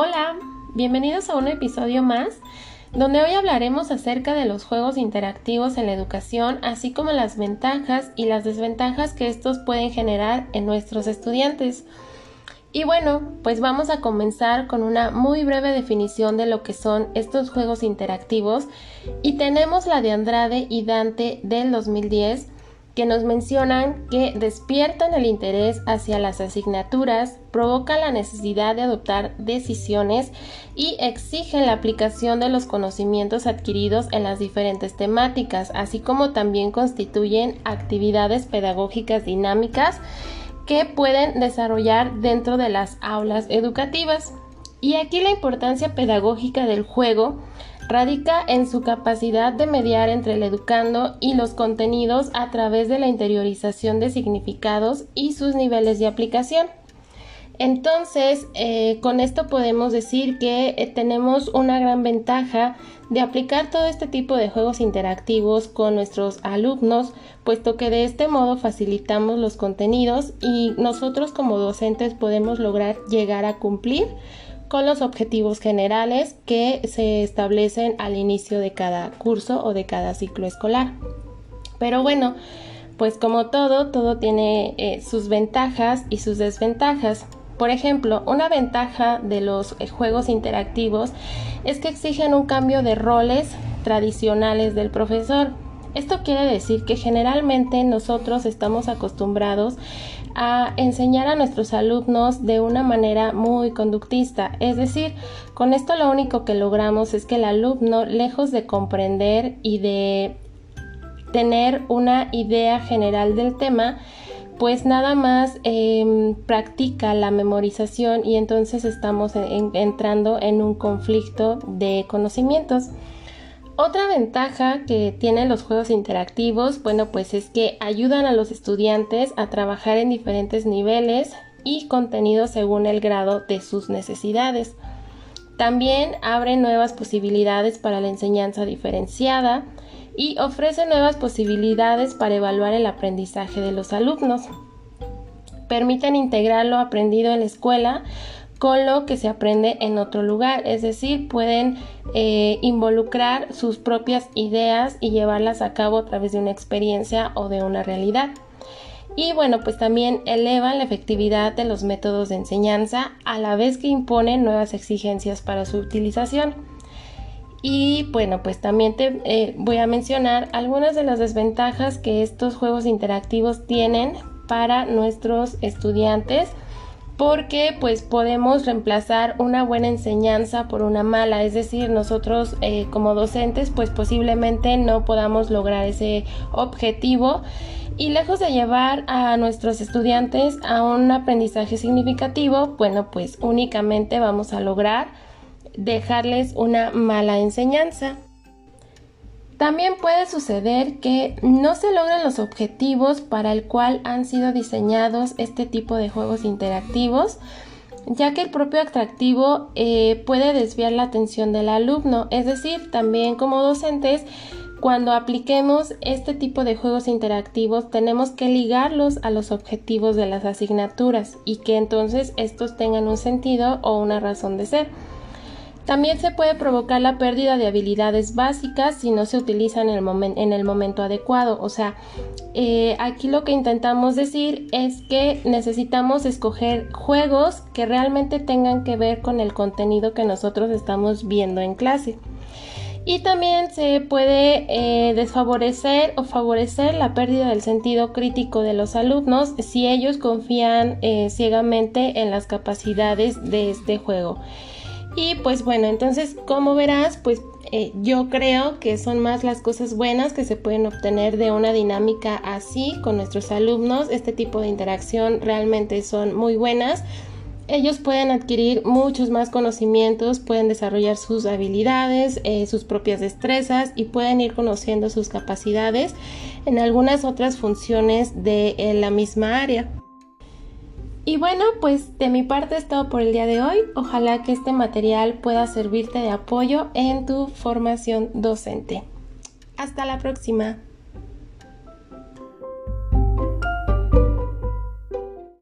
Hola, bienvenidos a un episodio más donde hoy hablaremos acerca de los juegos interactivos en la educación, así como las ventajas y las desventajas que estos pueden generar en nuestros estudiantes. Y bueno, pues vamos a comenzar con una muy breve definición de lo que son estos juegos interactivos y tenemos la de Andrade y Dante del 2010 que nos mencionan que despiertan el interés hacia las asignaturas, provocan la necesidad de adoptar decisiones y exigen la aplicación de los conocimientos adquiridos en las diferentes temáticas, así como también constituyen actividades pedagógicas dinámicas que pueden desarrollar dentro de las aulas educativas. Y aquí la importancia pedagógica del juego radica en su capacidad de mediar entre el educando y los contenidos a través de la interiorización de significados y sus niveles de aplicación. Entonces, eh, con esto podemos decir que eh, tenemos una gran ventaja de aplicar todo este tipo de juegos interactivos con nuestros alumnos, puesto que de este modo facilitamos los contenidos y nosotros como docentes podemos lograr llegar a cumplir con los objetivos generales que se establecen al inicio de cada curso o de cada ciclo escolar. Pero bueno, pues como todo, todo tiene eh, sus ventajas y sus desventajas. Por ejemplo, una ventaja de los eh, juegos interactivos es que exigen un cambio de roles tradicionales del profesor. Esto quiere decir que generalmente nosotros estamos acostumbrados a enseñar a nuestros alumnos de una manera muy conductista. Es decir, con esto lo único que logramos es que el alumno, lejos de comprender y de tener una idea general del tema, pues nada más em, practica la memorización y entonces estamos entrando en un conflicto de conocimientos. Otra ventaja que tienen los juegos interactivos, bueno, pues es que ayudan a los estudiantes a trabajar en diferentes niveles y contenidos según el grado de sus necesidades. También abren nuevas posibilidades para la enseñanza diferenciada y ofrece nuevas posibilidades para evaluar el aprendizaje de los alumnos. Permiten integrar lo aprendido en la escuela con lo que se aprende en otro lugar, es decir, pueden eh, involucrar sus propias ideas y llevarlas a cabo a través de una experiencia o de una realidad. Y bueno, pues también elevan la efectividad de los métodos de enseñanza a la vez que imponen nuevas exigencias para su utilización. Y bueno, pues también te eh, voy a mencionar algunas de las desventajas que estos juegos interactivos tienen para nuestros estudiantes porque pues podemos reemplazar una buena enseñanza por una mala, es decir, nosotros eh, como docentes pues posiblemente no podamos lograr ese objetivo y lejos de llevar a nuestros estudiantes a un aprendizaje significativo, bueno pues únicamente vamos a lograr dejarles una mala enseñanza. También puede suceder que no se logren los objetivos para el cual han sido diseñados este tipo de juegos interactivos, ya que el propio atractivo eh, puede desviar la atención del alumno. Es decir, también como docentes, cuando apliquemos este tipo de juegos interactivos tenemos que ligarlos a los objetivos de las asignaturas y que entonces estos tengan un sentido o una razón de ser. También se puede provocar la pérdida de habilidades básicas si no se utilizan en el, en el momento adecuado. O sea, eh, aquí lo que intentamos decir es que necesitamos escoger juegos que realmente tengan que ver con el contenido que nosotros estamos viendo en clase. Y también se puede eh, desfavorecer o favorecer la pérdida del sentido crítico de los alumnos si ellos confían eh, ciegamente en las capacidades de este juego. Y pues bueno, entonces como verás, pues eh, yo creo que son más las cosas buenas que se pueden obtener de una dinámica así con nuestros alumnos. Este tipo de interacción realmente son muy buenas. Ellos pueden adquirir muchos más conocimientos, pueden desarrollar sus habilidades, eh, sus propias destrezas y pueden ir conociendo sus capacidades en algunas otras funciones de la misma área. Y bueno, pues de mi parte es todo por el día de hoy. Ojalá que este material pueda servirte de apoyo en tu formación docente. Hasta la próxima.